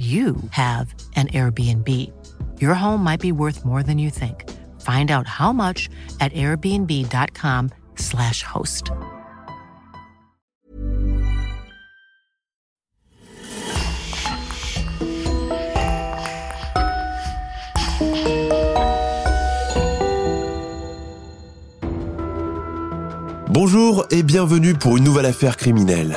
you have an Airbnb. Your home might be worth more than you think. Find out how much at airbnb.com/slash host. Bonjour et bienvenue pour une nouvelle affaire criminelle.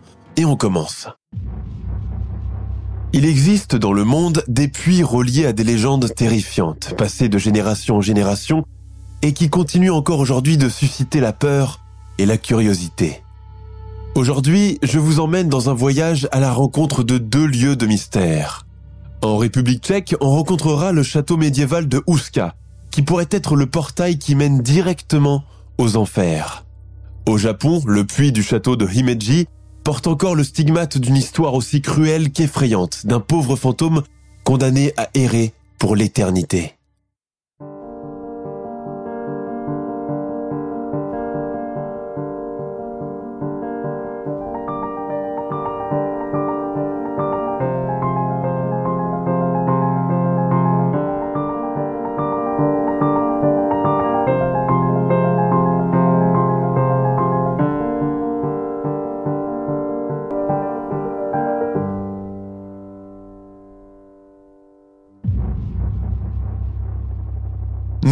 et on commence. Il existe dans le monde des puits reliés à des légendes terrifiantes, passées de génération en génération, et qui continuent encore aujourd'hui de susciter la peur et la curiosité. Aujourd'hui, je vous emmène dans un voyage à la rencontre de deux lieux de mystère. En République tchèque, on rencontrera le château médiéval de Ouska, qui pourrait être le portail qui mène directement aux enfers. Au Japon, le puits du château de Himeji porte encore le stigmate d'une histoire aussi cruelle qu'effrayante d'un pauvre fantôme condamné à errer pour l'éternité.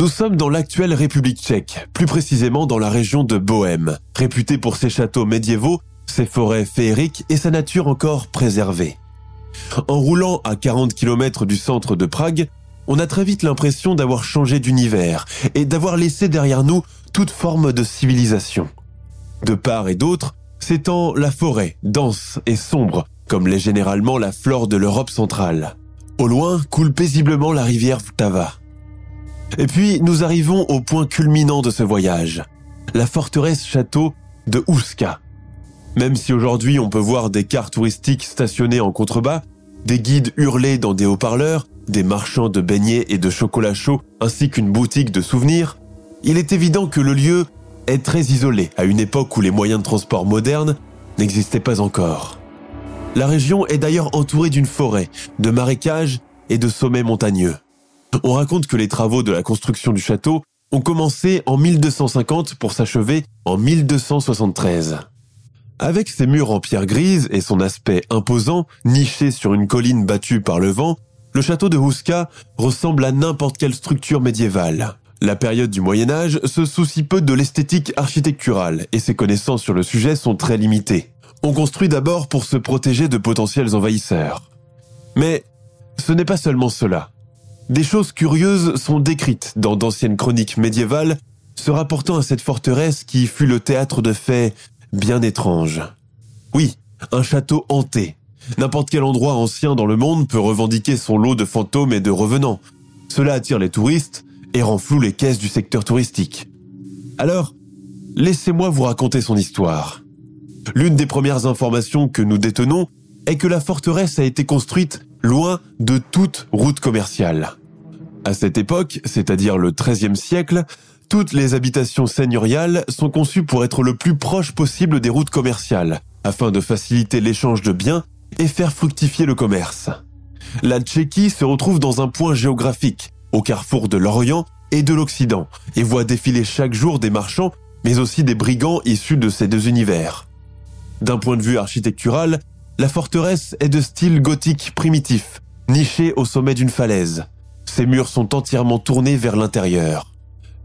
Sommes dans l'actuelle République tchèque, plus précisément dans la région de Bohême, réputée pour ses châteaux médiévaux, ses forêts féeriques et sa nature encore préservée. En roulant à 40 km du centre de Prague, on a très vite l'impression d'avoir changé d'univers et d'avoir laissé derrière nous toute forme de civilisation. De part et d'autre, s'étend la forêt, dense et sombre, comme l'est généralement la flore de l'Europe centrale. Au loin coule paisiblement la rivière Vltava. Et puis, nous arrivons au point culminant de ce voyage, la forteresse château de Ouska. Même si aujourd'hui on peut voir des cars touristiques stationnés en contrebas, des guides hurler dans des haut-parleurs, des marchands de beignets et de chocolat chaud, ainsi qu'une boutique de souvenirs, il est évident que le lieu est très isolé à une époque où les moyens de transport modernes n'existaient pas encore. La région est d'ailleurs entourée d'une forêt, de marécages et de sommets montagneux. On raconte que les travaux de la construction du château ont commencé en 1250 pour s'achever en 1273. Avec ses murs en pierre grise et son aspect imposant, niché sur une colline battue par le vent, le château de Huska ressemble à n'importe quelle structure médiévale. La période du Moyen Âge se soucie peu de l'esthétique architecturale et ses connaissances sur le sujet sont très limitées. On construit d'abord pour se protéger de potentiels envahisseurs. Mais ce n'est pas seulement cela. Des choses curieuses sont décrites dans d'anciennes chroniques médiévales se rapportant à cette forteresse qui fut le théâtre de faits bien étranges. Oui, un château hanté. N'importe quel endroit ancien dans le monde peut revendiquer son lot de fantômes et de revenants. Cela attire les touristes et rend flou les caisses du secteur touristique. Alors, laissez-moi vous raconter son histoire. L'une des premières informations que nous détenons est que la forteresse a été construite loin de toute route commerciale. À cette époque, c'est-à-dire le XIIIe siècle, toutes les habitations seigneuriales sont conçues pour être le plus proche possible des routes commerciales, afin de faciliter l'échange de biens et faire fructifier le commerce. La Tchéquie se retrouve dans un point géographique, au carrefour de l'Orient et de l'Occident, et voit défiler chaque jour des marchands, mais aussi des brigands issus de ces deux univers. D'un point de vue architectural, la forteresse est de style gothique primitif, nichée au sommet d'une falaise. Ses murs sont entièrement tournés vers l'intérieur.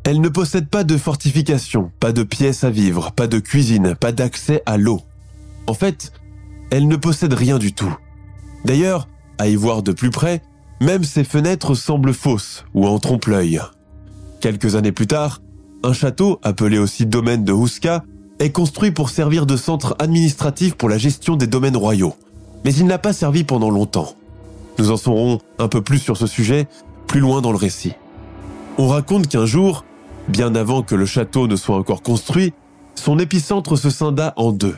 Elle ne possède pas de fortification, pas de pièces à vivre, pas de cuisine, pas d'accès à l'eau. En fait, elle ne possède rien du tout. D'ailleurs, à y voir de plus près, même ses fenêtres semblent fausses ou en trompe-l'œil. Quelques années plus tard, un château, appelé aussi domaine de Huska, est construit pour servir de centre administratif pour la gestion des domaines royaux. Mais il n'a pas servi pendant longtemps. Nous en saurons un peu plus sur ce sujet plus loin dans le récit. On raconte qu'un jour, bien avant que le château ne soit encore construit, son épicentre se scinda en deux.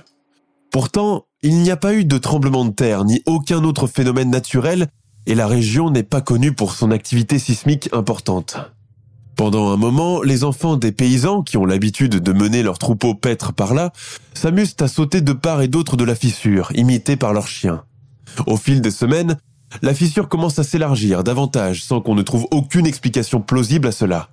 Pourtant, il n'y a pas eu de tremblement de terre ni aucun autre phénomène naturel et la région n'est pas connue pour son activité sismique importante. Pendant un moment, les enfants des paysans, qui ont l'habitude de mener leurs troupeaux paître par là, s'amusent à sauter de part et d'autre de la fissure, imités par leurs chiens. Au fil des semaines, la fissure commence à s'élargir davantage sans qu'on ne trouve aucune explication plausible à cela.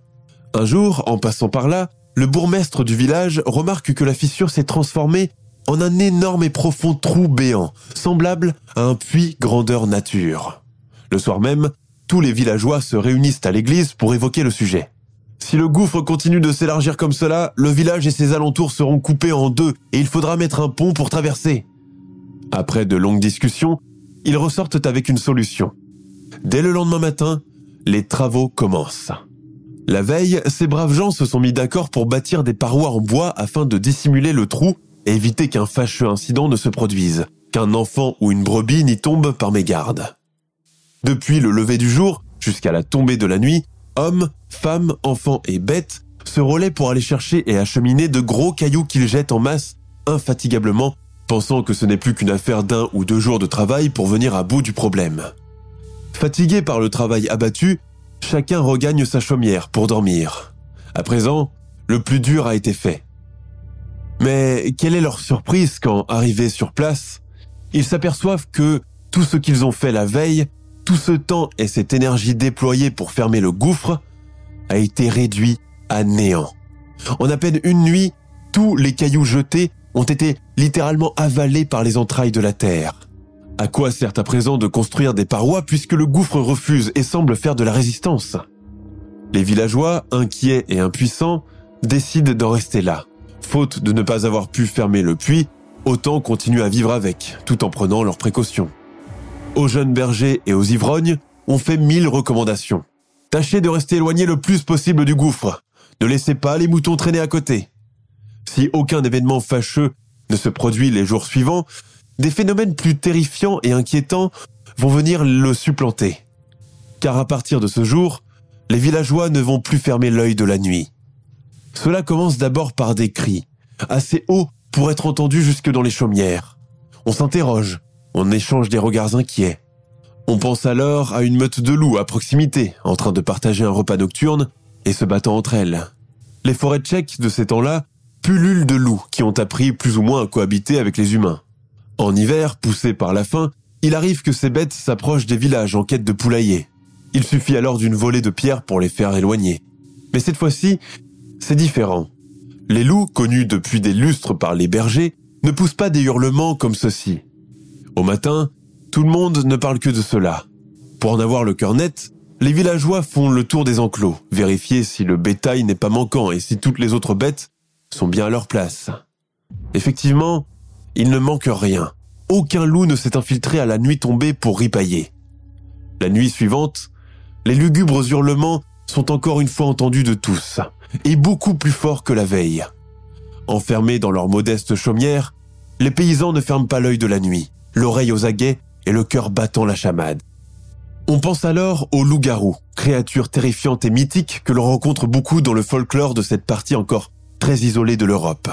Un jour, en passant par là, le bourgmestre du village remarque que la fissure s'est transformée en un énorme et profond trou béant, semblable à un puits grandeur nature. Le soir même, tous les villageois se réunissent à l'église pour évoquer le sujet. Si le gouffre continue de s'élargir comme cela, le village et ses alentours seront coupés en deux et il faudra mettre un pont pour traverser. Après de longues discussions, ils ressortent avec une solution. Dès le lendemain matin, les travaux commencent. La veille, ces braves gens se sont mis d'accord pour bâtir des parois en bois afin de dissimuler le trou et éviter qu'un fâcheux incident ne se produise, qu'un enfant ou une brebis n'y tombe par mégarde. Depuis le lever du jour jusqu'à la tombée de la nuit, hommes, femmes, enfants et bêtes se relaient pour aller chercher et acheminer de gros cailloux qu'ils jettent en masse infatigablement pensant que ce n'est plus qu'une affaire d'un ou deux jours de travail pour venir à bout du problème. Fatigué par le travail abattu, chacun regagne sa chaumière pour dormir. À présent, le plus dur a été fait. Mais quelle est leur surprise quand, arrivés sur place, ils s'aperçoivent que tout ce qu'ils ont fait la veille, tout ce temps et cette énergie déployée pour fermer le gouffre, a été réduit à néant. En à peine une nuit, tous les cailloux jetés ont été littéralement avalés par les entrailles de la terre. À quoi sert à présent de construire des parois puisque le gouffre refuse et semble faire de la résistance? Les villageois, inquiets et impuissants, décident d'en rester là. Faute de ne pas avoir pu fermer le puits, autant continuer à vivre avec, tout en prenant leurs précautions. Aux jeunes bergers et aux ivrognes, on fait mille recommandations. Tâchez de rester éloigné le plus possible du gouffre. Ne laissez pas les moutons traîner à côté. Si aucun événement fâcheux ne se produit les jours suivants, des phénomènes plus terrifiants et inquiétants vont venir le supplanter. Car à partir de ce jour, les villageois ne vont plus fermer l'œil de la nuit. Cela commence d'abord par des cris, assez hauts pour être entendus jusque dans les chaumières. On s'interroge, on échange des regards inquiets. On pense alors à une meute de loups à proximité, en train de partager un repas nocturne et se battant entre elles. Les forêts tchèques de ces temps-là pullulent de loups qui ont appris plus ou moins à cohabiter avec les humains. En hiver, poussés par la faim, il arrive que ces bêtes s'approchent des villages en quête de poulailler. Il suffit alors d'une volée de pierres pour les faire éloigner. Mais cette fois-ci, c'est différent. Les loups, connus depuis des lustres par les bergers, ne poussent pas des hurlements comme ceux-ci. Au matin, tout le monde ne parle que de cela. Pour en avoir le cœur net, les villageois font le tour des enclos, vérifier si le bétail n'est pas manquant et si toutes les autres bêtes sont bien à leur place. Effectivement, il ne manque rien. Aucun loup ne s'est infiltré à la nuit tombée pour ripailler. La nuit suivante, les lugubres hurlements sont encore une fois entendus de tous, et beaucoup plus forts que la veille. Enfermés dans leur modeste chaumière, les paysans ne ferment pas l'œil de la nuit, l'oreille aux aguets et le cœur battant la chamade. On pense alors aux loups-garous, créatures terrifiantes et mythiques que l'on rencontre beaucoup dans le folklore de cette partie encore très isolé de l'Europe.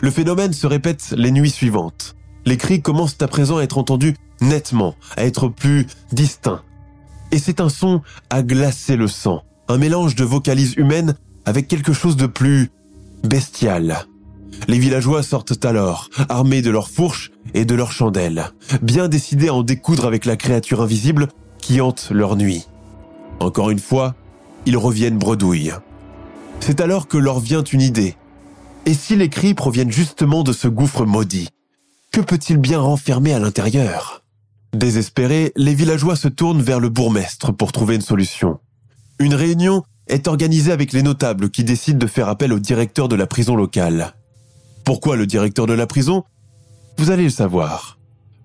Le phénomène se répète les nuits suivantes. Les cris commencent à présent à être entendus nettement, à être plus distincts. Et c'est un son à glacer le sang, un mélange de vocalises humaines avec quelque chose de plus bestial. Les villageois sortent alors, armés de leurs fourches et de leurs chandelles, bien décidés à en découdre avec la créature invisible qui hante leur nuit. Encore une fois, ils reviennent bredouilles. C'est alors que leur vient une idée. Et si les cris proviennent justement de ce gouffre maudit Que peut-il bien renfermer à l'intérieur? Désespérés, les villageois se tournent vers le bourgmestre pour trouver une solution. une réunion est organisée avec les notables qui décident de faire appel au directeur de la prison locale. Pourquoi le directeur de la prison? Vous allez le savoir.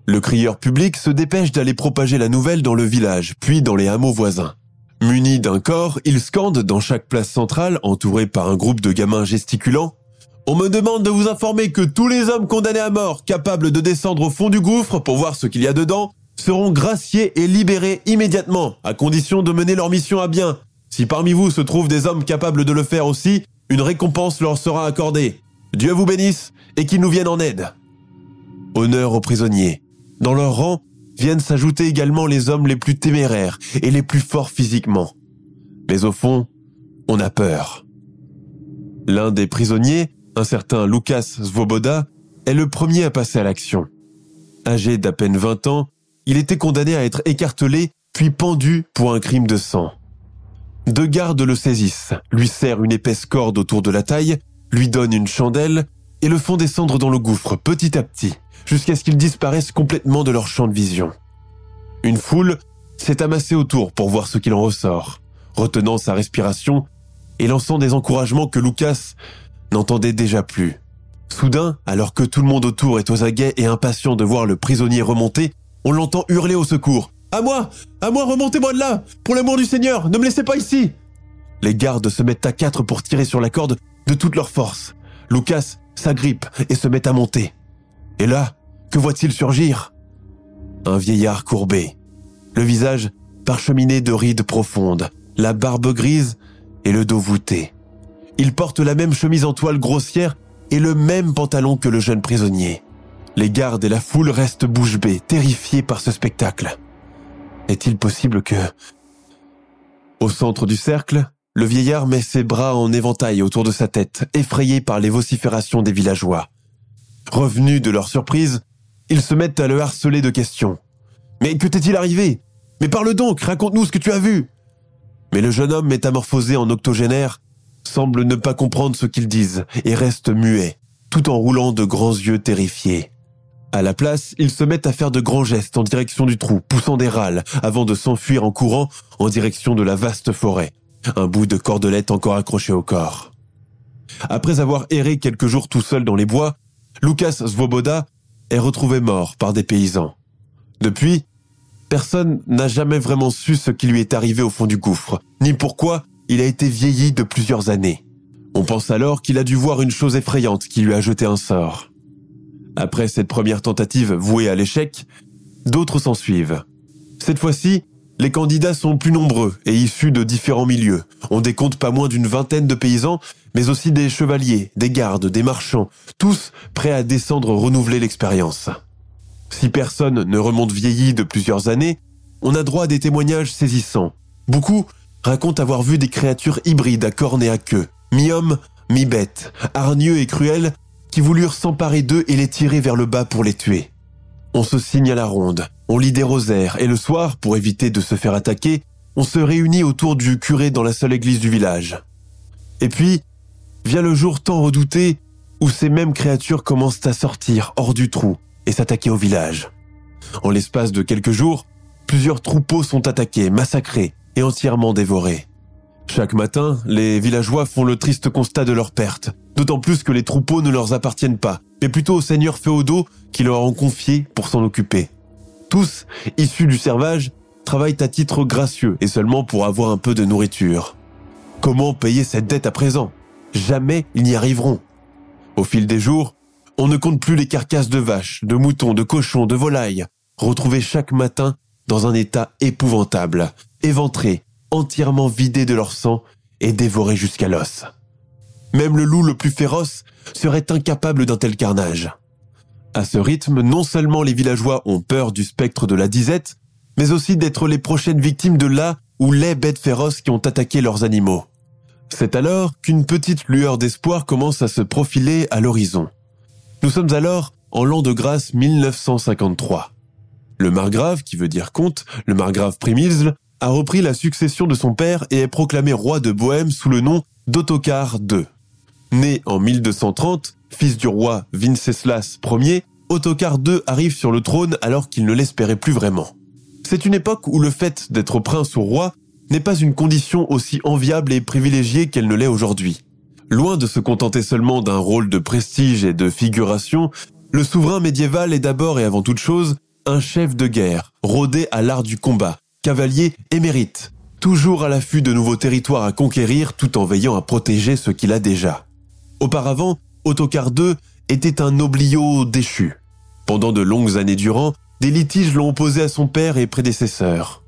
Le crieur public se dépêche d'aller propager la nouvelle dans le village, puis dans les hameaux voisins. Muni d'un corps, il scande dans chaque place centrale, entouré par un groupe de gamins gesticulants. On me demande de vous informer que tous les hommes condamnés à mort, capables de descendre au fond du gouffre pour voir ce qu'il y a dedans, seront graciés et libérés immédiatement, à condition de mener leur mission à bien. Si parmi vous se trouvent des hommes capables de le faire aussi, une récompense leur sera accordée. Dieu vous bénisse et qu'il nous vienne en aide. Honneur aux prisonniers. Dans leur rang, viennent s'ajouter également les hommes les plus téméraires et les plus forts physiquement. Mais au fond, on a peur. L'un des prisonniers, un certain Lucas Svoboda, est le premier à passer à l'action. Âgé d'à peine 20 ans, il était condamné à être écartelé puis pendu pour un crime de sang. Deux gardes le saisissent, lui serrent une épaisse corde autour de la taille, lui donnent une chandelle et le font descendre dans le gouffre petit à petit jusqu'à ce qu'ils disparaissent complètement de leur champ de vision. Une foule s'est amassée autour pour voir ce qu'il en ressort, retenant sa respiration et lançant des encouragements que Lucas n'entendait déjà plus. Soudain, alors que tout le monde autour est aux aguets et impatient de voir le prisonnier remonter, on l'entend hurler au secours. À moi À moi, remontez-moi de là Pour l'amour du Seigneur, ne me laissez pas ici Les gardes se mettent à quatre pour tirer sur la corde de toute leur force. Lucas s'agrippe et se met à monter. Et là, que voit-il surgir? Un vieillard courbé, le visage parcheminé de rides profondes, la barbe grise et le dos voûté. Il porte la même chemise en toile grossière et le même pantalon que le jeune prisonnier. Les gardes et la foule restent bouche bée, terrifiés par ce spectacle. Est-il possible que... Au centre du cercle, le vieillard met ses bras en éventail autour de sa tête, effrayé par les vociférations des villageois. Revenus de leur surprise, ils se mettent à le harceler de questions. Mais que t'est-il arrivé? Mais parle donc, raconte-nous ce que tu as vu. Mais le jeune homme métamorphosé en octogénaire semble ne pas comprendre ce qu'ils disent et reste muet, tout en roulant de grands yeux terrifiés. À la place, ils se mettent à faire de grands gestes en direction du trou, poussant des râles, avant de s'enfuir en courant en direction de la vaste forêt, un bout de cordelette encore accroché au corps. Après avoir erré quelques jours tout seul dans les bois, Lucas Svoboda est retrouvé mort par des paysans. Depuis, personne n'a jamais vraiment su ce qui lui est arrivé au fond du gouffre, ni pourquoi il a été vieilli de plusieurs années. On pense alors qu'il a dû voir une chose effrayante qui lui a jeté un sort. Après cette première tentative vouée à l'échec, d'autres s'en suivent. Cette fois-ci, les candidats sont plus nombreux et issus de différents milieux. On décompte pas moins d'une vingtaine de paysans mais aussi des chevaliers, des gardes, des marchands, tous prêts à descendre renouveler l'expérience. Si personne ne remonte vieilli de plusieurs années, on a droit à des témoignages saisissants. Beaucoup racontent avoir vu des créatures hybrides à cornes et à queue, mi-hommes, mi-bêtes, hargneux et cruels, qui voulurent s'emparer d'eux et les tirer vers le bas pour les tuer. On se signe à la ronde, on lit des rosaires, et le soir, pour éviter de se faire attaquer, on se réunit autour du curé dans la seule église du village. Et puis, vient le jour tant redouté où ces mêmes créatures commencent à sortir hors du trou et s'attaquer au village. En l'espace de quelques jours, plusieurs troupeaux sont attaqués, massacrés et entièrement dévorés. Chaque matin, les villageois font le triste constat de leur perte, d'autant plus que les troupeaux ne leur appartiennent pas, mais plutôt aux seigneurs féodaux qui leur ont confié pour s'en occuper. Tous, issus du servage, travaillent à titre gracieux et seulement pour avoir un peu de nourriture. Comment payer cette dette à présent? Jamais ils n'y arriveront. Au fil des jours, on ne compte plus les carcasses de vaches, de moutons, de cochons, de volailles, retrouvées chaque matin dans un état épouvantable, éventrés, entièrement vidés de leur sang et dévorés jusqu'à l'os. Même le loup le plus féroce serait incapable d'un tel carnage. À ce rythme, non seulement les villageois ont peur du spectre de la disette, mais aussi d'être les prochaines victimes de là ou les bêtes féroces qui ont attaqué leurs animaux. C'est alors qu'une petite lueur d'espoir commence à se profiler à l'horizon. Nous sommes alors en l'an de grâce 1953. Le margrave, qui veut dire comte, le margrave Primisle, a repris la succession de son père et est proclamé roi de Bohême sous le nom d'Ottokar II. Né en 1230, fils du roi Vinceslas Ier, Ottokar II arrive sur le trône alors qu'il ne l'espérait plus vraiment. C'est une époque où le fait d'être prince ou roi n'est pas une condition aussi enviable et privilégiée qu'elle ne l'est aujourd'hui. Loin de se contenter seulement d'un rôle de prestige et de figuration, le souverain médiéval est d'abord et avant toute chose un chef de guerre, rodé à l'art du combat, cavalier émérite, toujours à l'affût de nouveaux territoires à conquérir tout en veillant à protéger ce qu'il a déjà. Auparavant, Ottokar II était un oblio déchu. Pendant de longues années durant, des litiges l'ont opposé à son père et prédécesseur.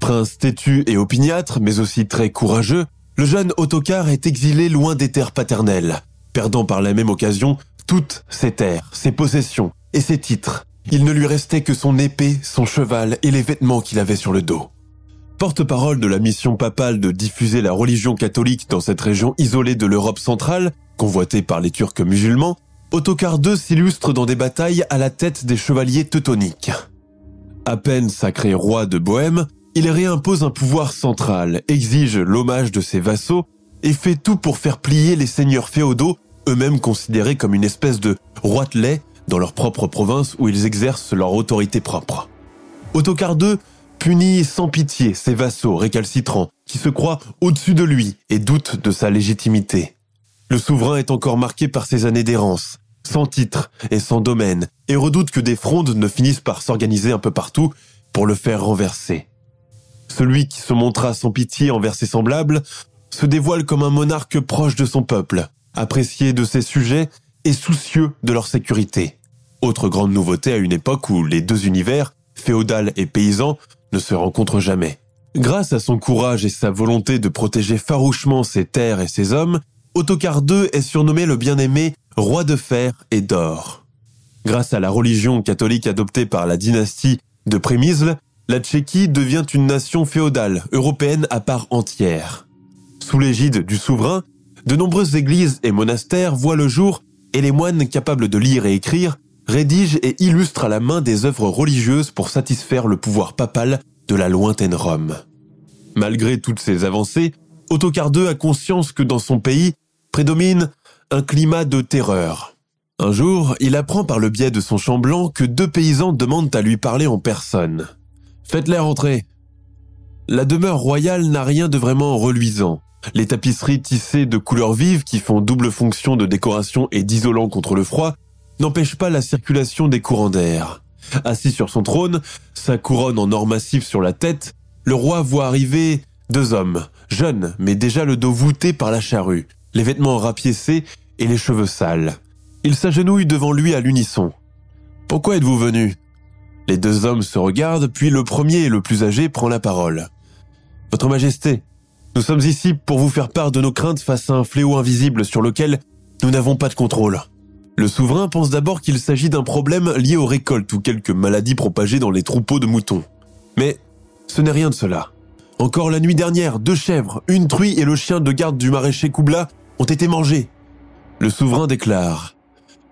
Prince têtu et opiniâtre, mais aussi très courageux, le jeune Ottokar est exilé loin des terres paternelles, perdant par la même occasion toutes ses terres, ses possessions et ses titres. Il ne lui restait que son épée, son cheval et les vêtements qu'il avait sur le dos. Porte-parole de la mission papale de diffuser la religion catholique dans cette région isolée de l'Europe centrale, convoitée par les Turcs musulmans, Ottokar II s'illustre dans des batailles à la tête des chevaliers teutoniques. À peine sacré roi de Bohême, il réimpose un pouvoir central, exige l'hommage de ses vassaux et fait tout pour faire plier les seigneurs féodaux, eux-mêmes considérés comme une espèce de roitelet dans leur propre province où ils exercent leur autorité propre. Ottokar II punit sans pitié ses vassaux récalcitrants qui se croient au-dessus de lui et doutent de sa légitimité. Le souverain est encore marqué par ses années d'errance, sans titre et sans domaine, et redoute que des frondes ne finissent par s'organiser un peu partout pour le faire renverser. Celui qui se montra sans pitié envers ses semblables se dévoile comme un monarque proche de son peuple, apprécié de ses sujets et soucieux de leur sécurité. Autre grande nouveauté à une époque où les deux univers, féodal et paysan, ne se rencontrent jamais. Grâce à son courage et sa volonté de protéger farouchement ses terres et ses hommes, Ottokar II est surnommé le bien-aimé roi de fer et d'or. Grâce à la religion catholique adoptée par la dynastie de Prémisle, la Tchéquie devient une nation féodale européenne à part entière. Sous l'égide du souverain, de nombreuses églises et monastères voient le jour et les moines capables de lire et écrire rédigent et illustrent à la main des œuvres religieuses pour satisfaire le pouvoir papal de la lointaine Rome. Malgré toutes ces avancées, Ottokar II a conscience que dans son pays prédomine un climat de terreur. Un jour, il apprend par le biais de son chambellan que deux paysans demandent à lui parler en personne. Faites-les rentrer. La demeure royale n'a rien de vraiment reluisant. Les tapisseries tissées de couleurs vives qui font double fonction de décoration et d'isolant contre le froid n'empêchent pas la circulation des courants d'air. Assis sur son trône, sa couronne en or massif sur la tête, le roi voit arriver deux hommes, jeunes mais déjà le dos voûté par la charrue, les vêtements rapiécés et les cheveux sales. Ils s'agenouillent devant lui à l'unisson. Pourquoi êtes-vous venu? Les deux hommes se regardent, puis le premier et le plus âgé prend la parole. Votre Majesté, nous sommes ici pour vous faire part de nos craintes face à un fléau invisible sur lequel nous n'avons pas de contrôle. Le souverain pense d'abord qu'il s'agit d'un problème lié aux récoltes ou quelques maladies propagées dans les troupeaux de moutons. Mais ce n'est rien de cela. Encore la nuit dernière, deux chèvres, une truie et le chien de garde du maraîcher Koubla ont été mangés. Le souverain déclare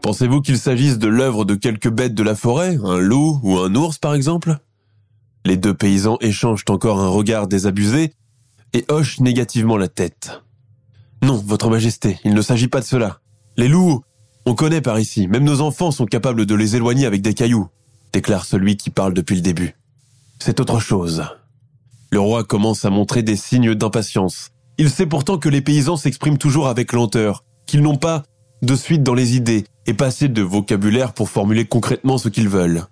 Pensez-vous qu'il s'agisse de l'œuvre de quelques bêtes de la forêt, un loup ou un ours par exemple? Les deux paysans échangent encore un regard désabusé et hochent négativement la tête. Non, Votre Majesté, il ne s'agit pas de cela. Les loups, on connaît par ici, même nos enfants sont capables de les éloigner avec des cailloux, déclare celui qui parle depuis le début. C'est autre chose. Le roi commence à montrer des signes d'impatience. Il sait pourtant que les paysans s'expriment toujours avec lenteur, qu'ils n'ont pas de suite dans les idées et passer de vocabulaire pour formuler concrètement ce qu'ils veulent.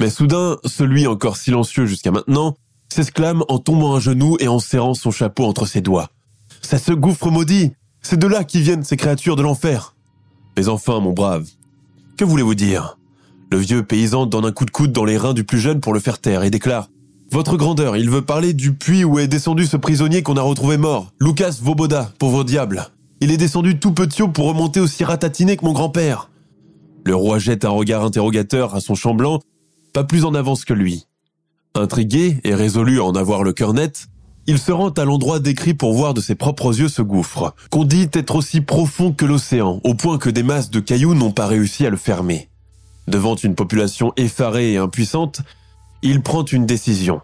Mais soudain, celui encore silencieux jusqu'à maintenant, s'exclame en tombant à genoux et en serrant son chapeau entre ses doigts. C'est ce gouffre maudit C'est de là qui viennent ces créatures de l'enfer Mais enfin, mon brave, que voulez-vous dire? Le vieux paysan donne un coup de coude dans les reins du plus jeune pour le faire taire et déclare Votre grandeur, il veut parler du puits où est descendu ce prisonnier qu'on a retrouvé mort, Lucas Voboda, pauvre diable. Il est descendu tout petit pour remonter aussi ratatiné que mon grand-père. Le roi jette un regard interrogateur à son chambellan, pas plus en avance que lui. Intrigué et résolu à en avoir le cœur net, il se rend à l'endroit décrit pour voir de ses propres yeux ce gouffre, qu'on dit être aussi profond que l'océan, au point que des masses de cailloux n'ont pas réussi à le fermer. Devant une population effarée et impuissante, il prend une décision.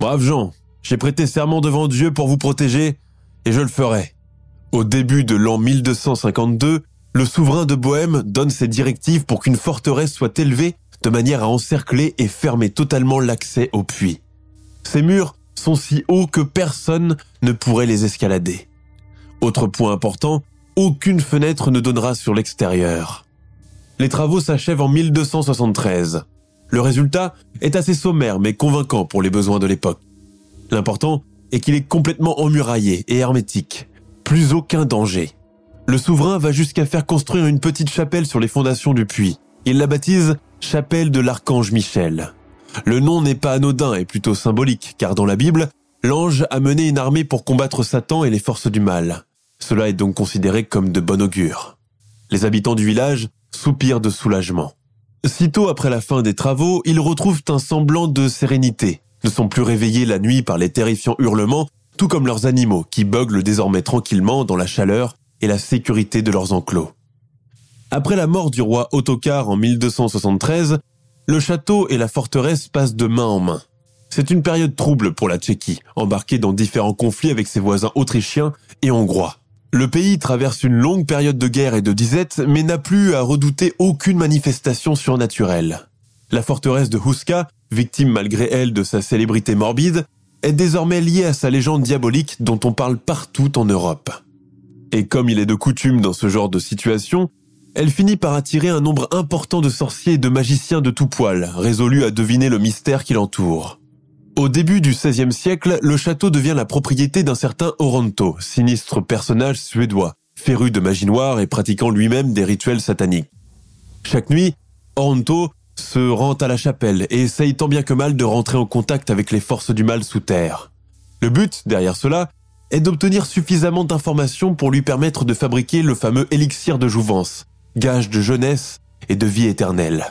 Brave Jean, j'ai prêté serment devant Dieu pour vous protéger, et je le ferai. Au début de l'an 1252, le souverain de Bohême donne ses directives pour qu'une forteresse soit élevée de manière à encercler et fermer totalement l'accès au puits. Ces murs sont si hauts que personne ne pourrait les escalader. Autre point important, aucune fenêtre ne donnera sur l'extérieur. Les travaux s'achèvent en 1273. Le résultat est assez sommaire mais convaincant pour les besoins de l'époque. L'important est qu'il est complètement emmuraillé et hermétique. Plus aucun danger. Le souverain va jusqu'à faire construire une petite chapelle sur les fondations du puits. Il la baptise Chapelle de l'Archange Michel. Le nom n'est pas anodin et plutôt symbolique, car dans la Bible, l'ange a mené une armée pour combattre Satan et les forces du mal. Cela est donc considéré comme de bon augure. Les habitants du village soupirent de soulagement. Sitôt après la fin des travaux, ils retrouvent un semblant de sérénité, ne sont plus réveillés la nuit par les terrifiants hurlements, tout comme leurs animaux qui beuglent désormais tranquillement dans la chaleur et la sécurité de leurs enclos. Après la mort du roi Ottokar en 1273, le château et la forteresse passent de main en main. C'est une période trouble pour la Tchéquie, embarquée dans différents conflits avec ses voisins autrichiens et hongrois. Le pays traverse une longue période de guerre et de disette, mais n'a plus à redouter aucune manifestation surnaturelle. La forteresse de Huska, victime malgré elle de sa célébrité morbide, est désormais liée à sa légende diabolique dont on parle partout en Europe. Et comme il est de coutume dans ce genre de situation, elle finit par attirer un nombre important de sorciers et de magiciens de tout poil, résolus à deviner le mystère qui l'entoure. Au début du XVIe siècle, le château devient la propriété d'un certain Oronto, sinistre personnage suédois, féru de magie noire et pratiquant lui-même des rituels sataniques. Chaque nuit, Oronto se rend à la chapelle et essaye tant bien que mal de rentrer en contact avec les forces du mal sous terre. Le but, derrière cela, est d'obtenir suffisamment d'informations pour lui permettre de fabriquer le fameux élixir de jouvence, gage de jeunesse et de vie éternelle.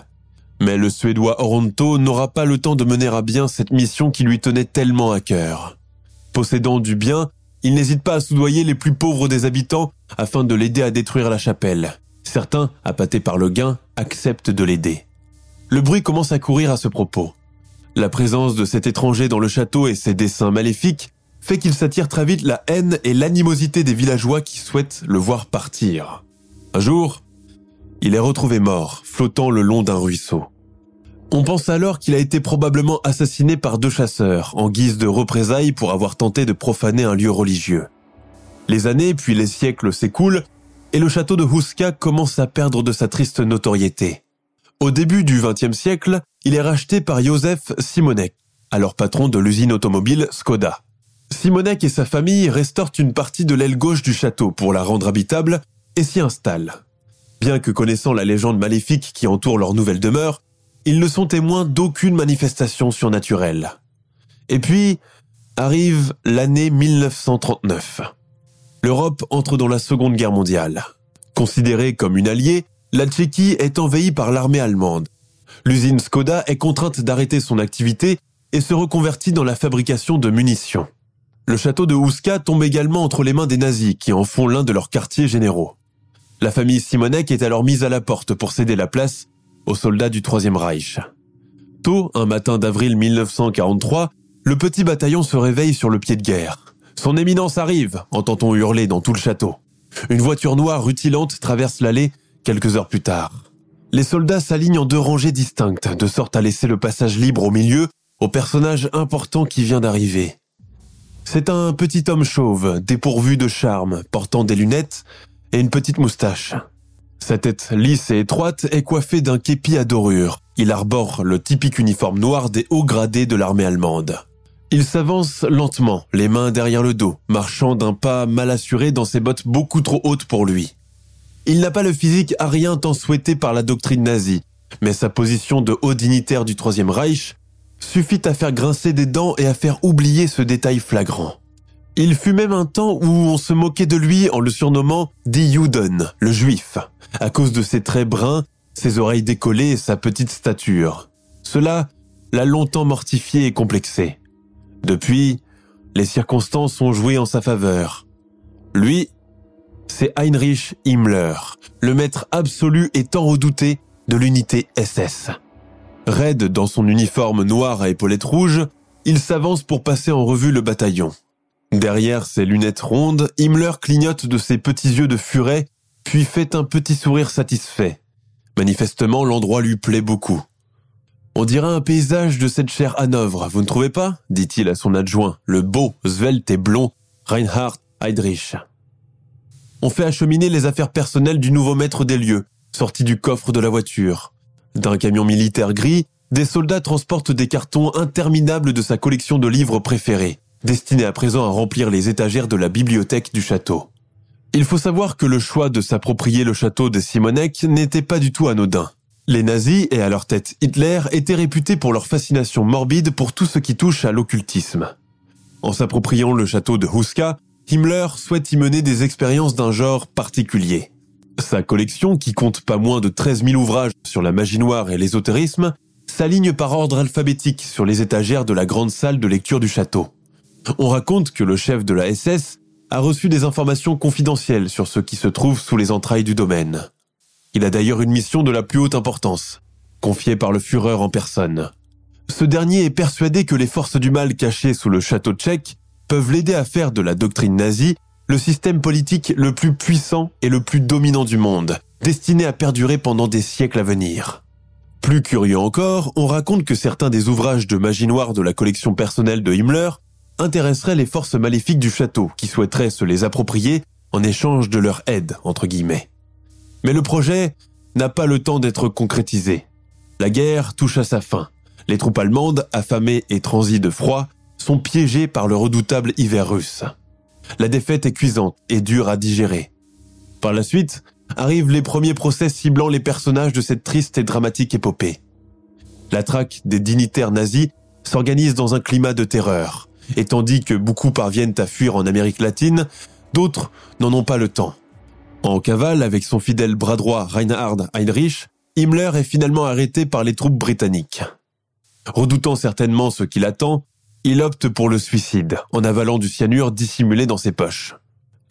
Mais le Suédois Oronto n'aura pas le temps de mener à bien cette mission qui lui tenait tellement à cœur. Possédant du bien, il n'hésite pas à soudoyer les plus pauvres des habitants afin de l'aider à détruire la chapelle. Certains, appâtés par le gain, acceptent de l'aider. Le bruit commence à courir à ce propos. La présence de cet étranger dans le château et ses dessins maléfiques fait qu'il s'attire très vite la haine et l'animosité des villageois qui souhaitent le voir partir. Un jour, il est retrouvé mort, flottant le long d'un ruisseau. On pense alors qu'il a été probablement assassiné par deux chasseurs, en guise de représailles pour avoir tenté de profaner un lieu religieux. Les années puis les siècles s'écoulent, et le château de Huska commence à perdre de sa triste notoriété. Au début du XXe siècle, il est racheté par Joseph Simonek, alors patron de l'usine automobile Skoda. Simonek et sa famille restaurent une partie de l'aile gauche du château pour la rendre habitable et s'y installent. Bien que connaissant la légende maléfique qui entoure leur nouvelle demeure, ils ne sont témoins d'aucune manifestation surnaturelle. Et puis, arrive l'année 1939. L'Europe entre dans la Seconde Guerre mondiale. Considérée comme une alliée, la Tchéquie est envahie par l'armée allemande. L'usine Skoda est contrainte d'arrêter son activité et se reconvertit dans la fabrication de munitions. Le château de Ouska tombe également entre les mains des nazis qui en font l'un de leurs quartiers généraux. La famille Simonek est alors mise à la porte pour céder la place aux soldats du Troisième Reich. Tôt, un matin d'avril 1943, le petit bataillon se réveille sur le pied de guerre. Son éminence arrive, entend-on hurler dans tout le château. Une voiture noire rutilante traverse l'allée quelques heures plus tard. Les soldats s'alignent en deux rangées distinctes, de sorte à laisser le passage libre au milieu au personnage important qui vient d'arriver. C'est un petit homme chauve, dépourvu de charme, portant des lunettes, et une petite moustache. Sa tête lisse et étroite est coiffée d'un képi à dorure. Il arbore le typique uniforme noir des hauts gradés de l'armée allemande. Il s'avance lentement, les mains derrière le dos, marchant d'un pas mal assuré dans ses bottes beaucoup trop hautes pour lui. Il n'a pas le physique à rien tant souhaité par la doctrine nazie, mais sa position de haut dignitaire du Troisième Reich suffit à faire grincer des dents et à faire oublier ce détail flagrant. Il fut même un temps où on se moquait de lui en le surnommant Die Juden, le juif, à cause de ses traits bruns, ses oreilles décollées et sa petite stature. Cela l'a longtemps mortifié et complexé. Depuis, les circonstances ont joué en sa faveur. Lui, c'est Heinrich Himmler, le maître absolu et tant redouté de l'unité SS. Raide dans son uniforme noir à épaulettes rouges, il s'avance pour passer en revue le bataillon. Derrière ses lunettes rondes, Himmler clignote de ses petits yeux de furet, puis fait un petit sourire satisfait. Manifestement, l'endroit lui plaît beaucoup. On dirait un paysage de cette chère Hanovre, vous ne trouvez pas? dit-il à son adjoint, le beau, svelte et blond Reinhard Heydrich. On fait acheminer les affaires personnelles du nouveau maître des lieux, sorti du coffre de la voiture. D'un camion militaire gris, des soldats transportent des cartons interminables de sa collection de livres préférés, destinés à présent à remplir les étagères de la bibliothèque du château. Il faut savoir que le choix de s'approprier le château de Simonek n'était pas du tout anodin. Les nazis, et à leur tête Hitler, étaient réputés pour leur fascination morbide pour tout ce qui touche à l'occultisme. En s'appropriant le château de Huska, Himmler souhaite y mener des expériences d'un genre particulier. Sa collection, qui compte pas moins de 13 000 ouvrages sur la magie noire et l'ésotérisme, s'aligne par ordre alphabétique sur les étagères de la grande salle de lecture du château. On raconte que le chef de la SS a reçu des informations confidentielles sur ce qui se trouve sous les entrailles du domaine. Il a d'ailleurs une mission de la plus haute importance, confiée par le Führer en personne. Ce dernier est persuadé que les forces du mal cachées sous le château tchèque peuvent l'aider à faire de la doctrine nazie le système politique le plus puissant et le plus dominant du monde, destiné à perdurer pendant des siècles à venir. Plus curieux encore, on raconte que certains des ouvrages de magie noire de la collection personnelle de Himmler intéresseraient les forces maléfiques du château qui souhaiteraient se les approprier en échange de leur aide, entre guillemets. Mais le projet n'a pas le temps d'être concrétisé. La guerre touche à sa fin. Les troupes allemandes, affamées et transies de froid, sont piégées par le redoutable hiver russe. La défaite est cuisante et dure à digérer. Par la suite, arrivent les premiers procès ciblant les personnages de cette triste et dramatique épopée. La traque des dignitaires nazis s'organise dans un climat de terreur, et tandis que beaucoup parviennent à fuir en Amérique latine, d'autres n'en ont pas le temps. En cavale avec son fidèle bras droit Reinhard Heinrich, Himmler est finalement arrêté par les troupes britanniques. Redoutant certainement ce qui l'attend, il opte pour le suicide en avalant du cyanure dissimulé dans ses poches.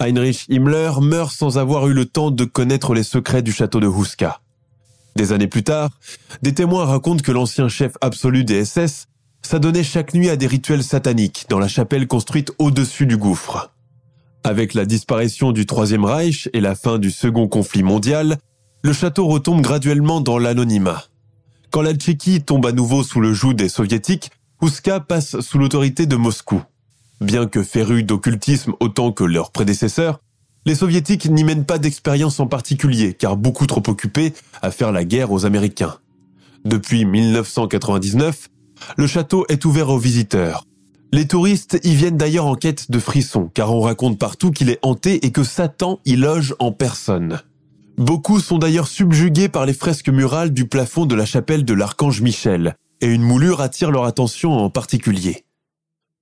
Heinrich Himmler meurt sans avoir eu le temps de connaître les secrets du château de Huska. Des années plus tard, des témoins racontent que l'ancien chef absolu des SS s'adonnait chaque nuit à des rituels sataniques dans la chapelle construite au-dessus du gouffre. Avec la disparition du Troisième Reich et la fin du Second conflit mondial, le château retombe graduellement dans l'anonymat. Quand la Tchéquie tombe à nouveau sous le joug des soviétiques, Ouska passe sous l'autorité de Moscou. Bien que férus d'occultisme autant que leurs prédécesseurs, les soviétiques n'y mènent pas d'expérience en particulier, car beaucoup trop occupés à faire la guerre aux Américains. Depuis 1999, le château est ouvert aux visiteurs. Les touristes y viennent d'ailleurs en quête de frissons, car on raconte partout qu'il est hanté et que Satan y loge en personne. Beaucoup sont d'ailleurs subjugués par les fresques murales du plafond de la chapelle de l'archange Michel, et une moulure attire leur attention en particulier.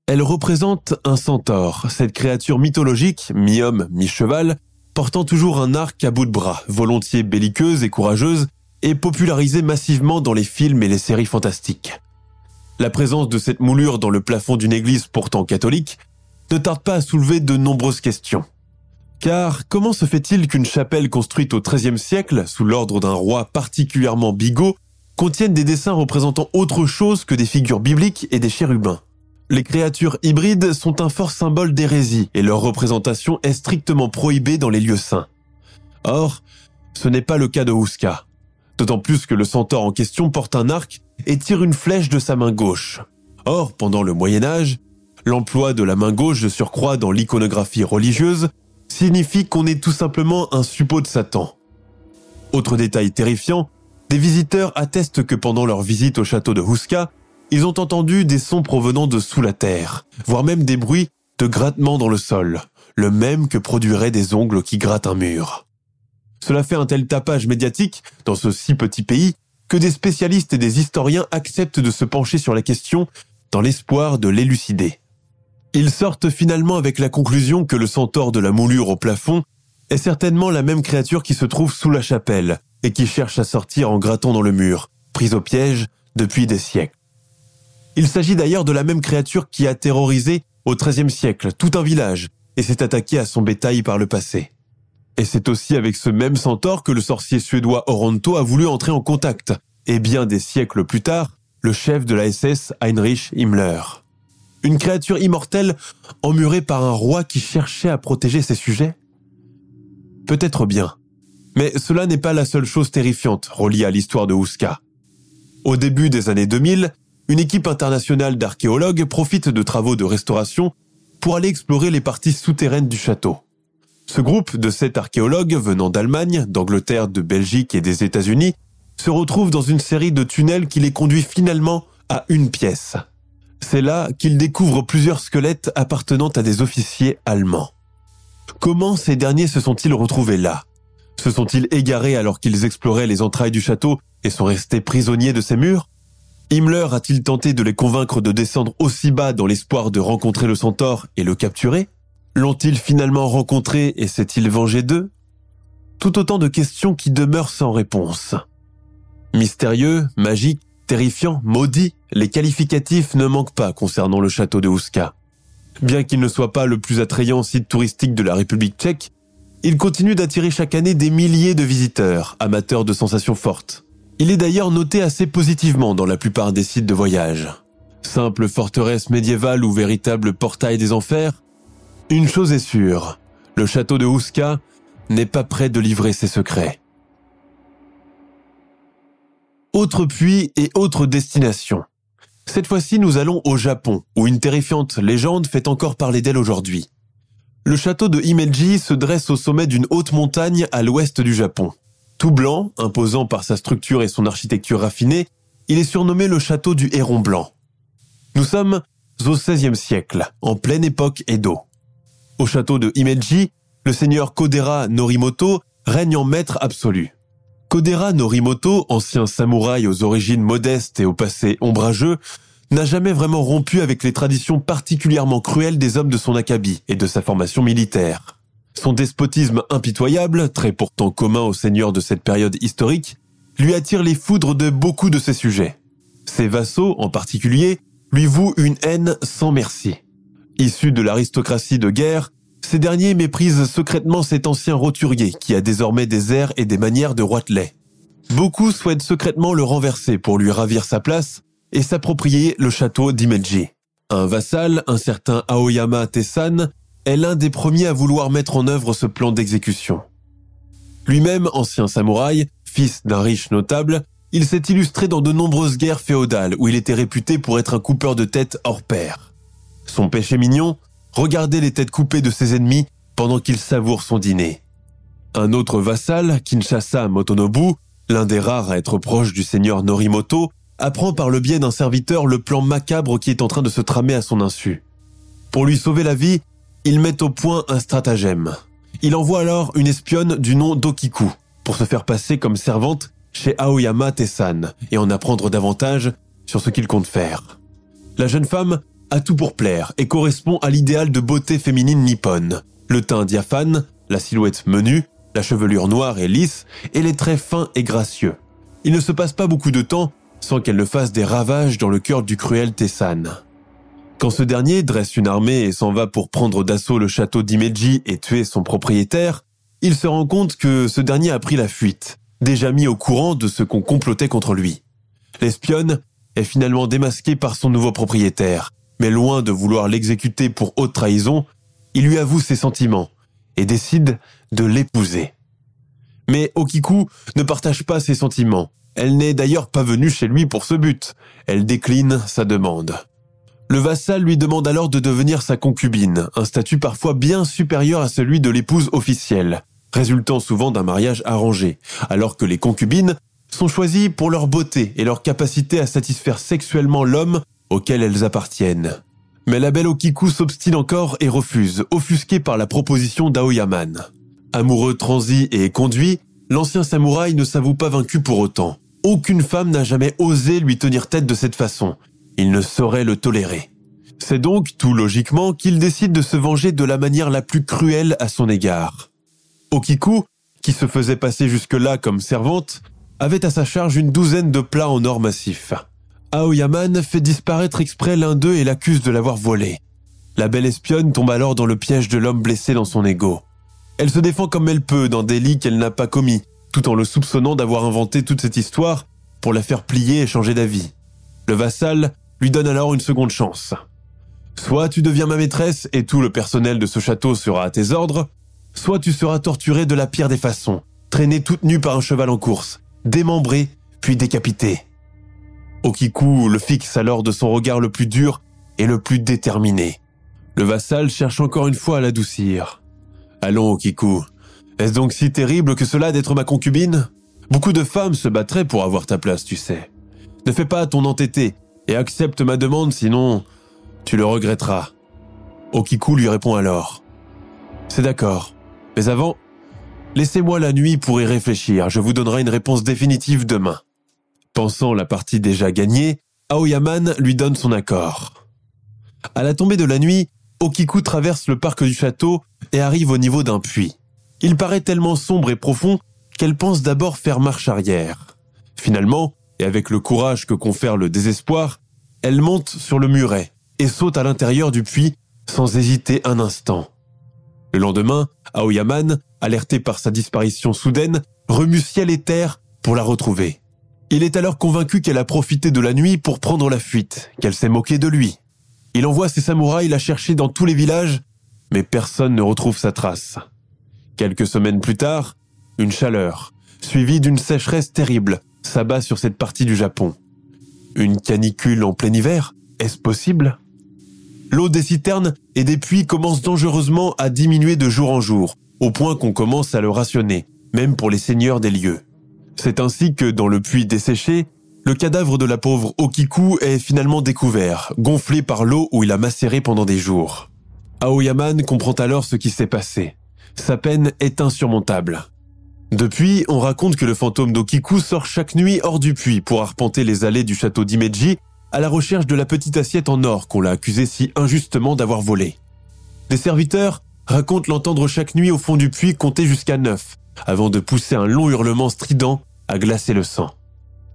Elle représente un centaure, cette créature mythologique, mi-homme, mi-cheval, portant toujours un arc à bout de bras, volontiers belliqueuse et courageuse, et popularisée massivement dans les films et les séries fantastiques. La présence de cette moulure dans le plafond d'une église pourtant catholique ne tarde pas à soulever de nombreuses questions. Car comment se fait-il qu'une chapelle construite au XIIIe siècle, sous l'ordre d'un roi particulièrement bigot, contienne des dessins représentant autre chose que des figures bibliques et des chérubins Les créatures hybrides sont un fort symbole d'hérésie et leur représentation est strictement prohibée dans les lieux saints. Or, ce n'est pas le cas de Huska. D'autant plus que le centaure en question porte un arc et tire une flèche de sa main gauche. Or, pendant le Moyen Âge, l'emploi de la main gauche de surcroît dans l'iconographie religieuse signifie qu'on est tout simplement un suppôt de Satan. Autre détail terrifiant, des visiteurs attestent que pendant leur visite au château de Huska, ils ont entendu des sons provenant de sous la terre, voire même des bruits de grattement dans le sol, le même que produiraient des ongles qui grattent un mur. Cela fait un tel tapage médiatique dans ce si petit pays que des spécialistes et des historiens acceptent de se pencher sur la question dans l'espoir de l'élucider. Ils sortent finalement avec la conclusion que le centaure de la moulure au plafond est certainement la même créature qui se trouve sous la chapelle et qui cherche à sortir en grattant dans le mur, prise au piège depuis des siècles. Il s'agit d'ailleurs de la même créature qui a terrorisé au XIIIe siècle tout un village et s'est attaqué à son bétail par le passé. Et c'est aussi avec ce même centaure que le sorcier suédois Oronto a voulu entrer en contact, et bien des siècles plus tard, le chef de la SS Heinrich Himmler. Une créature immortelle emmurée par un roi qui cherchait à protéger ses sujets? Peut-être bien. Mais cela n'est pas la seule chose terrifiante reliée à l'histoire de Huska. Au début des années 2000, une équipe internationale d'archéologues profite de travaux de restauration pour aller explorer les parties souterraines du château. Ce groupe de sept archéologues venant d'Allemagne, d'Angleterre, de Belgique et des États-Unis se retrouve dans une série de tunnels qui les conduit finalement à une pièce. C'est là qu'ils découvrent plusieurs squelettes appartenant à des officiers allemands. Comment ces derniers se sont-ils retrouvés là? Se sont-ils égarés alors qu'ils exploraient les entrailles du château et sont restés prisonniers de ces murs? Himmler a-t-il tenté de les convaincre de descendre aussi bas dans l'espoir de rencontrer le centaure et le capturer? L'ont-ils finalement rencontré et s'est-il vengé d'eux? Tout autant de questions qui demeurent sans réponse. Mystérieux, magique, terrifiant, maudit, les qualificatifs ne manquent pas concernant le château de Ouska. Bien qu'il ne soit pas le plus attrayant site touristique de la République tchèque, il continue d'attirer chaque année des milliers de visiteurs, amateurs de sensations fortes. Il est d'ailleurs noté assez positivement dans la plupart des sites de voyage. Simple forteresse médiévale ou véritable portail des enfers Une chose est sûre, le château de Ouska n'est pas prêt de livrer ses secrets. Autre puits et autre destination. Cette fois-ci, nous allons au Japon, où une terrifiante légende fait encore parler d'elle aujourd'hui. Le château de Himeji se dresse au sommet d'une haute montagne à l'ouest du Japon. Tout blanc, imposant par sa structure et son architecture raffinée, il est surnommé le château du Héron Blanc. Nous sommes au XVIe siècle, en pleine époque Edo. Au château de Himeji, le seigneur Kodera Norimoto règne en maître absolu. Kodera Norimoto, ancien samouraï aux origines modestes et au passé ombrageux, n'a jamais vraiment rompu avec les traditions particulièrement cruelles des hommes de son acabit et de sa formation militaire. Son despotisme impitoyable, très pourtant commun aux seigneurs de cette période historique, lui attire les foudres de beaucoup de ses sujets. Ses vassaux, en particulier, lui vouent une haine sans merci. Issus de l'aristocratie de guerre, ces derniers méprisent secrètement cet ancien roturier qui a désormais des airs et des manières de roitelet. Beaucoup souhaitent secrètement le renverser pour lui ravir sa place et s'approprier le château d'Imeji. Un vassal, un certain Aoyama Tessan, est l'un des premiers à vouloir mettre en œuvre ce plan d'exécution. Lui-même, ancien samouraï, fils d'un riche notable, il s'est illustré dans de nombreuses guerres féodales où il était réputé pour être un coupeur de têtes hors pair. Son péché mignon, regarder les têtes coupées de ses ennemis pendant qu'il savoure son dîner. Un autre vassal, Kinshasa Motonobu, l'un des rares à être proche du seigneur Norimoto, apprend par le biais d'un serviteur le plan macabre qui est en train de se tramer à son insu. Pour lui sauver la vie, il met au point un stratagème. Il envoie alors une espionne du nom d'Okiku pour se faire passer comme servante chez Aoyama Tessan et en apprendre davantage sur ce qu'il compte faire. La jeune femme a tout pour plaire et correspond à l'idéal de beauté féminine nippone. Le teint diaphane, la silhouette menue, la chevelure noire et lisse et les traits fins et gracieux. Il ne se passe pas beaucoup de temps sans qu'elle ne fasse des ravages dans le cœur du cruel Tessan. Quand ce dernier dresse une armée et s'en va pour prendre d'assaut le château d'Imeji et tuer son propriétaire, il se rend compte que ce dernier a pris la fuite, déjà mis au courant de ce qu'on complotait contre lui. L'espionne est finalement démasquée par son nouveau propriétaire, mais loin de vouloir l'exécuter pour haute trahison, il lui avoue ses sentiments et décide de l'épouser. Mais Okiku ne partage pas ses sentiments. Elle n'est d'ailleurs pas venue chez lui pour ce but. Elle décline sa demande. Le vassal lui demande alors de devenir sa concubine, un statut parfois bien supérieur à celui de l'épouse officielle, résultant souvent d'un mariage arrangé, alors que les concubines sont choisies pour leur beauté et leur capacité à satisfaire sexuellement l'homme auquel elles appartiennent. Mais la belle Okiku s'obstine encore et refuse, offusquée par la proposition d'Aoyaman. Amoureux transi et conduit, l'ancien samouraï ne s'avoue pas vaincu pour autant. Aucune femme n'a jamais osé lui tenir tête de cette façon, il ne saurait le tolérer. C'est donc tout logiquement qu'il décide de se venger de la manière la plus cruelle à son égard. Okiku, qui se faisait passer jusque-là comme servante, avait à sa charge une douzaine de plats en or massif. Aoyaman fait disparaître exprès l'un d'eux et l'accuse de l'avoir volé. La belle espionne tombe alors dans le piège de l'homme blessé dans son ego. Elle se défend comme elle peut d'un délit qu'elle n'a pas commis, tout en le soupçonnant d'avoir inventé toute cette histoire pour la faire plier et changer d'avis. Le vassal lui donne alors une seconde chance. Soit tu deviens ma maîtresse et tout le personnel de ce château sera à tes ordres, soit tu seras torturé de la pire des façons, traîné toute nue par un cheval en course, démembré, puis décapité. Okiku le fixe alors de son regard le plus dur et le plus déterminé. Le vassal cherche encore une fois à l'adoucir. Allons, Okiku. Est-ce donc si terrible que cela d'être ma concubine? Beaucoup de femmes se battraient pour avoir ta place, tu sais. Ne fais pas ton entêté et accepte ma demande, sinon tu le regretteras. Okiku lui répond alors. C'est d'accord. Mais avant, laissez-moi la nuit pour y réfléchir. Je vous donnerai une réponse définitive demain. Pensant la partie déjà gagnée, Aoyaman lui donne son accord. À la tombée de la nuit, Okiku traverse le parc du château et arrive au niveau d'un puits. Il paraît tellement sombre et profond qu'elle pense d'abord faire marche arrière. Finalement, et avec le courage que confère le désespoir, elle monte sur le muret et saute à l'intérieur du puits sans hésiter un instant. Le lendemain, Aoyaman, alerté par sa disparition soudaine, remue ciel et terre pour la retrouver. Il est alors convaincu qu'elle a profité de la nuit pour prendre la fuite, qu'elle s'est moquée de lui. Il envoie ses samouraïs la chercher dans tous les villages, mais personne ne retrouve sa trace. Quelques semaines plus tard, une chaleur, suivie d'une sécheresse terrible, s'abat sur cette partie du Japon. Une canicule en plein hiver Est-ce possible? L'eau des citernes et des puits commence dangereusement à diminuer de jour en jour, au point qu'on commence à le rationner, même pour les seigneurs des lieux. C'est ainsi que, dans le puits desséché, le cadavre de la pauvre Okiku est finalement découvert, gonflé par l'eau où il a macéré pendant des jours. Aoyaman comprend alors ce qui s'est passé. Sa peine est insurmontable. Depuis, on raconte que le fantôme d'Okiku sort chaque nuit hors du puits pour arpenter les allées du château d'Imeji à la recherche de la petite assiette en or qu'on l'a accusé si injustement d'avoir volée. Des serviteurs racontent l'entendre chaque nuit au fond du puits compter jusqu'à neuf, avant de pousser un long hurlement strident à glacer le sang.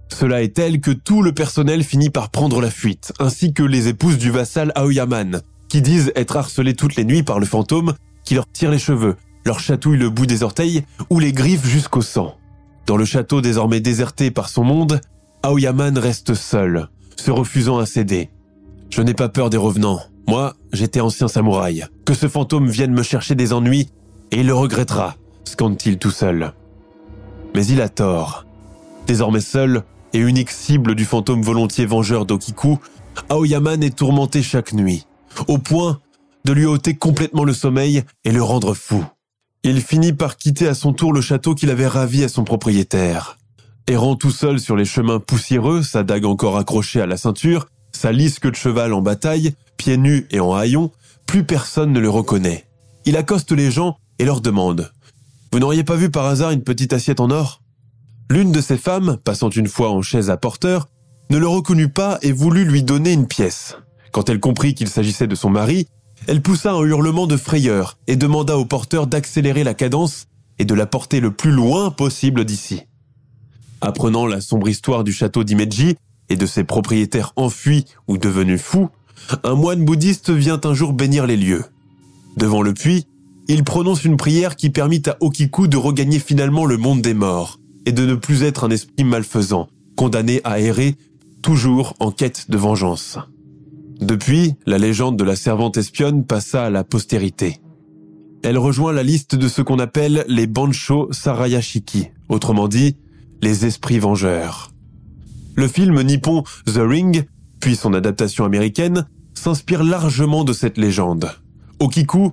Cela est tel que tout le personnel finit par prendre la fuite, ainsi que les épouses du vassal Aoyaman, qui disent être harcelées toutes les nuits par le fantôme qui leur tire les cheveux, leur chatouille le bout des orteils ou les griffe jusqu'au sang. Dans le château désormais déserté par son monde, Aoyaman reste seul, se refusant à céder. Je n'ai pas peur des revenants. Moi, j'étais ancien samouraï. Que ce fantôme vienne me chercher des ennuis, et il le regrettera, scande-t-il tout seul. Mais il a tort. Désormais seul et unique cible du fantôme volontiers vengeur d'Okiku, Aoyaman est tourmenté chaque nuit, au point de lui ôter complètement le sommeil et le rendre fou. Il finit par quitter à son tour le château qu'il avait ravi à son propriétaire. Errant tout seul sur les chemins poussiéreux, sa dague encore accrochée à la ceinture, sa lisque de cheval en bataille, pieds nus et en haillons, plus personne ne le reconnaît. Il accoste les gens et leur demande Vous n'auriez pas vu par hasard une petite assiette en or? L'une de ces femmes, passant une fois en chaise à porteur, ne le reconnut pas et voulut lui donner une pièce. Quand elle comprit qu'il s'agissait de son mari, elle poussa un hurlement de frayeur et demanda au porteur d'accélérer la cadence et de la porter le plus loin possible d'ici. Apprenant la sombre histoire du château d'Imeji et de ses propriétaires enfuis ou devenus fous, un moine bouddhiste vient un jour bénir les lieux. Devant le puits, il prononce une prière qui permit à Okiku de regagner finalement le monde des morts et de ne plus être un esprit malfaisant, condamné à errer, toujours en quête de vengeance. Depuis, la légende de la servante espionne passa à la postérité. Elle rejoint la liste de ce qu'on appelle les Bancho Sarayashiki, autrement dit, les esprits vengeurs. Le film nippon The Ring, puis son adaptation américaine, s'inspire largement de cette légende. Okiku